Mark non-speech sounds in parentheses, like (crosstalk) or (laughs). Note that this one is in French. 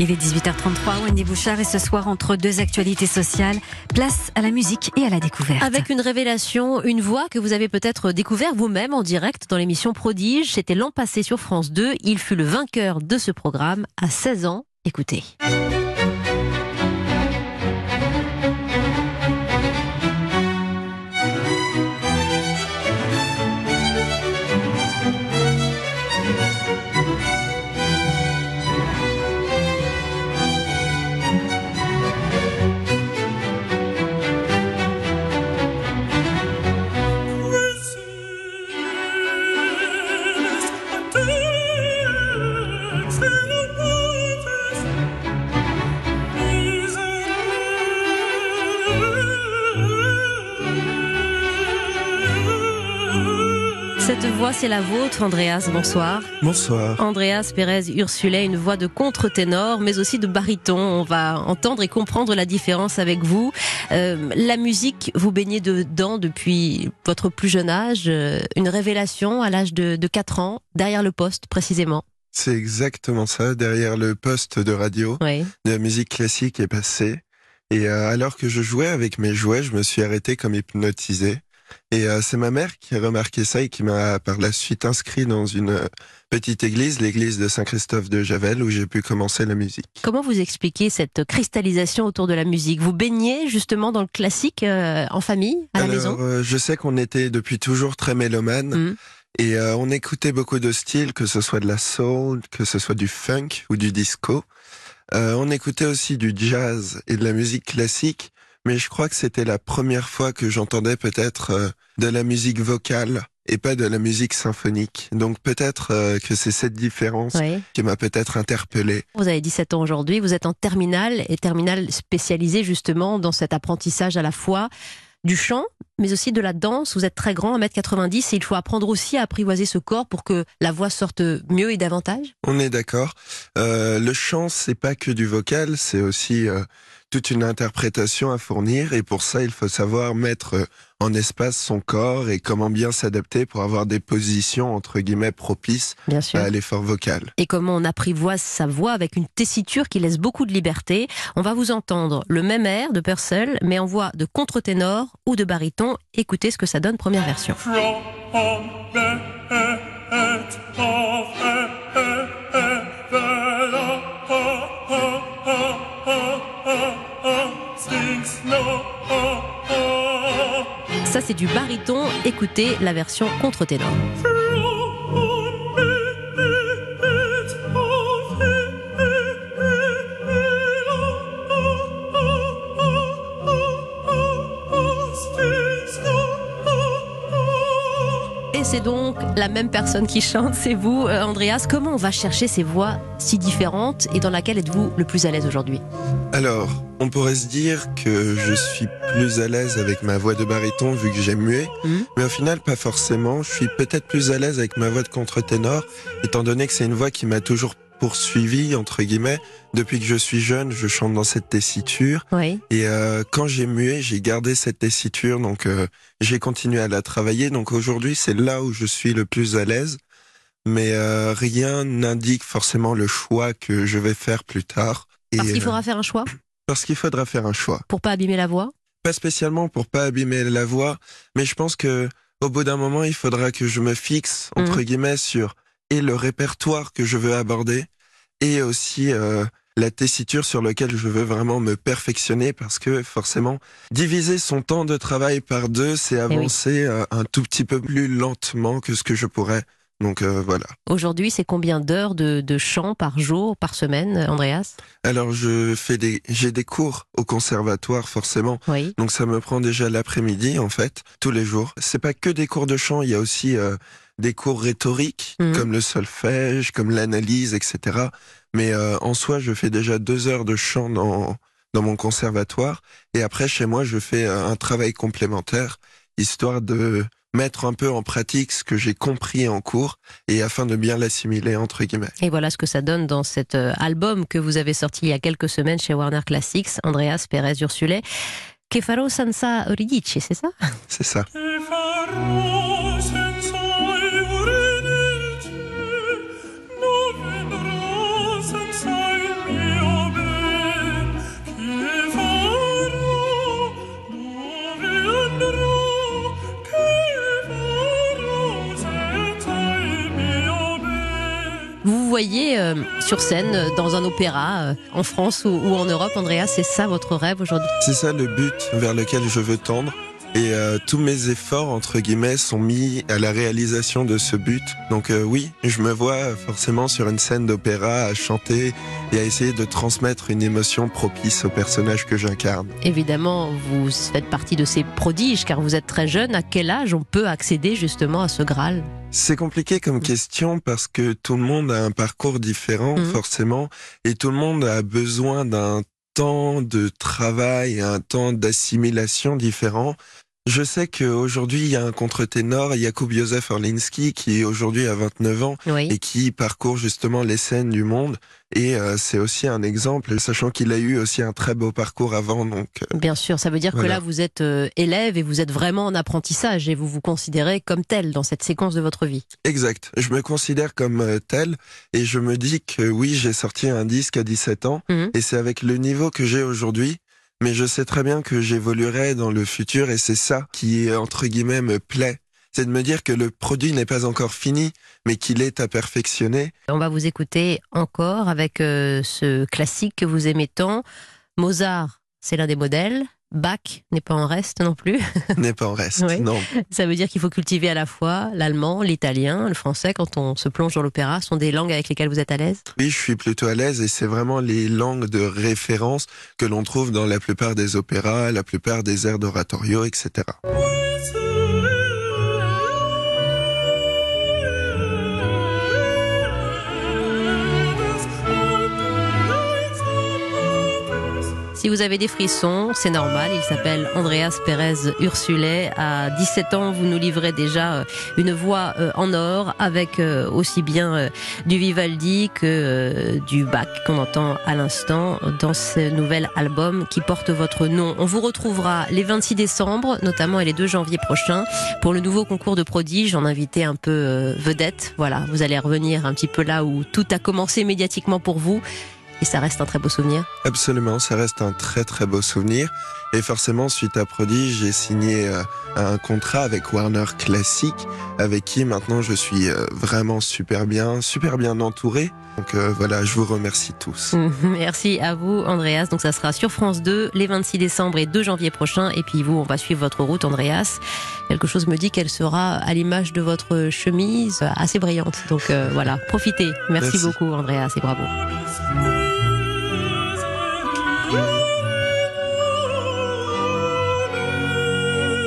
Il est 18h33, Wendy Bouchard, et ce soir, entre deux actualités sociales, place à la musique et à la découverte. Avec une révélation, une voix que vous avez peut-être découvert vous-même en direct dans l'émission Prodige. C'était l'an passé sur France 2. Il fut le vainqueur de ce programme à 16 ans. Écoutez. Cette voix, c'est la vôtre, Andreas. Bonsoir. Bonsoir. Andreas Pérez Ursulet, une voix de contre-ténor, mais aussi de baryton. On va entendre et comprendre la différence avec vous. Euh, la musique, vous baignez dedans depuis votre plus jeune âge. Euh, une révélation à l'âge de, de 4 ans, derrière le poste précisément. C'est exactement ça. Derrière le poste de radio, Oui. de la musique classique est passée. Et euh, alors que je jouais avec mes jouets, je me suis arrêté comme hypnotisé. Et euh, c'est ma mère qui a remarqué ça et qui m'a par la suite inscrit dans une euh, petite église, l'église de Saint-Christophe de Javel, où j'ai pu commencer la musique. Comment vous expliquez cette cristallisation autour de la musique? Vous baignez justement dans le classique euh, en famille, à la maison? euh, je sais qu'on était depuis toujours très mélomane. Mhm. Et on écoutait beaucoup de styles, que ce soit de la soul, que ce soit du funk ou du disco. On écoutait aussi du jazz et de la musique classique, mais je crois que c'était la première fois que j'entendais peut-être euh, de la musique vocale et pas de la musique symphonique. Donc peut-être euh, que c'est cette différence Oui. qui m'a peut-être interpellé. Vous avez 17 ans aujourd'hui, vous êtes en terminale et terminale spécialisée justement dans cet apprentissage à la fois du chant, mais aussi de la danse. Vous êtes très grand, 1m90, et il faut apprendre aussi à apprivoiser ce corps pour que la voix sorte mieux et davantage. On est d'accord. Euh, le chant, c'est pas que du vocal, c'est aussi euh, toute une interprétation à fournir. Et pour ça, il faut savoir mettre euh, en espace son corps et comment bien s'adapter pour avoir des positions entre guillemets propices Bien sûr. à l'effort vocal. Et comment on apprivoise sa voix avec une tessiture qui laisse beaucoup de liberté. On va vous entendre le même air de Purcell, mais en voix de contre-ténor ou de baryton. Écoutez ce que ça donne, première version. Ça, c'est du baryton. Écoutez la version contre-ténor. Et c'est donc la même personne qui chante, c'est vous, euh, Andreas. Comment on va chercher ces voix si différentes et dans laquelle êtes-vous le plus à l'aise aujourd'hui? Alors, on pourrait se dire que je suis plus à l'aise avec ma voix de baryton vu que j'aime muet, Mhm. mais au final pas forcément. Je suis peut-être plus à l'aise avec ma voix de contre-ténor, étant donné que c'est une voix qui m'a toujours poursuivi entre guillemets depuis que je suis jeune. Je chante dans cette tessiture Oui. et euh, quand j'ai mué, j'ai gardé cette tessiture, donc euh, j'ai continué à la travailler. Donc aujourd'hui, c'est là où je suis le plus à l'aise. Mais euh, rien n'indique forcément le choix que je vais faire plus tard. Parce qu'il euh, faudra faire un choix? parce qu'il faudra faire un choix. pour pas abîmer la voix? Pas spécialement pour pas abîmer la voix, mais je pense que au bout d'un moment, il faudra que je me fixe Mhm. entre guillemets sur et le répertoire que je veux aborder et aussi euh, la tessiture sur laquelle je veux vraiment me perfectionner parce que forcément diviser son temps de travail par deux, c'est oui. avancer euh, un tout petit peu plus lentement que ce que je pourrais. Donc euh, voilà. Aujourd'hui, c'est combien d'heures de, de chant par jour, par semaine, Andreas? Alors je fais des j'ai des cours au conservatoire forcément Oui. Donc ça me prend déjà l'après-midi en fait, tous les jours. C'est pas que des cours de chant, il y a aussi euh, des cours rhétoriques Mhm. comme le solfège, comme l'analyse, etc. Mais euh, en soi, je fais déjà deux heures de chant dans dans mon conservatoire et après chez moi, je fais un travail complémentaire histoire de mettre un peu en pratique ce que j'ai compris en cours et afin de bien l'assimiler entre guillemets. Et voilà ce que ça donne dans cet euh, album que vous avez sorti il y a quelques semaines chez Warner Classics, Andreas Pérez Ursulet. Farò senza Euridice, c'est ça? C'est ça. Voyez euh, sur scène, euh, dans un opéra, euh, en France ou, ou en Europe, Andrea, c'est ça votre rêve aujourd'hui? C'est ça le but vers lequel je veux tendre. Et euh, tous mes efforts, entre guillemets, sont mis à la réalisation de ce but. Donc euh, oui, je me vois forcément sur une scène d'opéra à chanter et à essayer de transmettre une émotion propice au personnage que j'incarne. Évidemment, vous faites partie de ces prodiges car vous êtes très jeune. À quel âge on peut accéder justement à ce Graal? C'est compliqué comme question parce que tout le monde a un parcours différent, Mhm. forcément, et tout le monde a besoin d'un temps de travail, un temps d'assimilation différent. Je sais qu'aujourd'hui, il y a un contre-ténor, Jakub Józef Orlinski, qui aujourd'hui a 29 ans Oui. et qui parcourt justement les scènes du monde. Et euh, c'est aussi un exemple, sachant qu'il a eu aussi un très beau parcours avant. Donc, euh, Bien sûr, ça veut dire que là vous êtes euh, élève et vous êtes vraiment en apprentissage et vous vous considérez comme tel dans cette séquence de votre vie. exact. Je me considère comme euh, tel et je me dis que oui, j'ai sorti un disque à 17 ans Mhm. et c'est avec le niveau que j'ai aujourd'hui. Mais je sais très bien que j'évoluerai dans le futur et c'est ça qui, entre guillemets, me plaît. C'est de me dire que le produit n'est pas encore fini, mais qu'il est à perfectionner. On va vous écouter encore avec euh, ce classique que vous aimez tant. Mozart, c'est l'un des modèles. Bach n'est pas en reste non plus. (laughs) n'est pas en reste. Oui. Non. Ça veut dire qu'il faut cultiver à la fois l'allemand, l'italien, le français quand on se plonge dans l'opéra. Ce sont des langues avec lesquelles vous êtes à l'aise? Oui, je suis plutôt à l'aise et c'est vraiment les langues de référence que l'on trouve dans la plupart des opéras, la plupart des airs d'oratorio, etc. Si vous avez des frissons, c'est normal. Il s'appelle Andreas Pérez Ursulet. À 17 ans, vous nous livrez déjà euh, une voix euh, en or avec euh, aussi bien du Vivaldi que du Bach qu'on entend à l'instant dans ce nouvel album qui porte votre nom. On vous retrouvera les 26 décembre, notamment et les 2 janvier prochains pour le nouveau concours de prodiges en invité un peu vedette. Voilà, vous allez revenir un petit peu là où tout a commencé médiatiquement pour vous. Et ça reste un très beau souvenir. Absolument, ça reste un très très beau souvenir. Et forcément, suite à Prodige, j'ai signé euh, un contrat avec Warner Classic, avec qui maintenant je suis euh, vraiment super bien, super bien entouré. Donc euh, voilà, je vous remercie tous. (laughs) Merci à vous, Andreas. Donc, ça sera sur France 2 les 26 décembre et 2 janvier prochains. Et puis, vous, on va suivre votre route, Andreas. Quelque chose me dit qu'elle sera à l'image de votre chemise, assez brillante. Donc, voilà, profitez. Merci, Merci. beaucoup, Andreas, et bravo.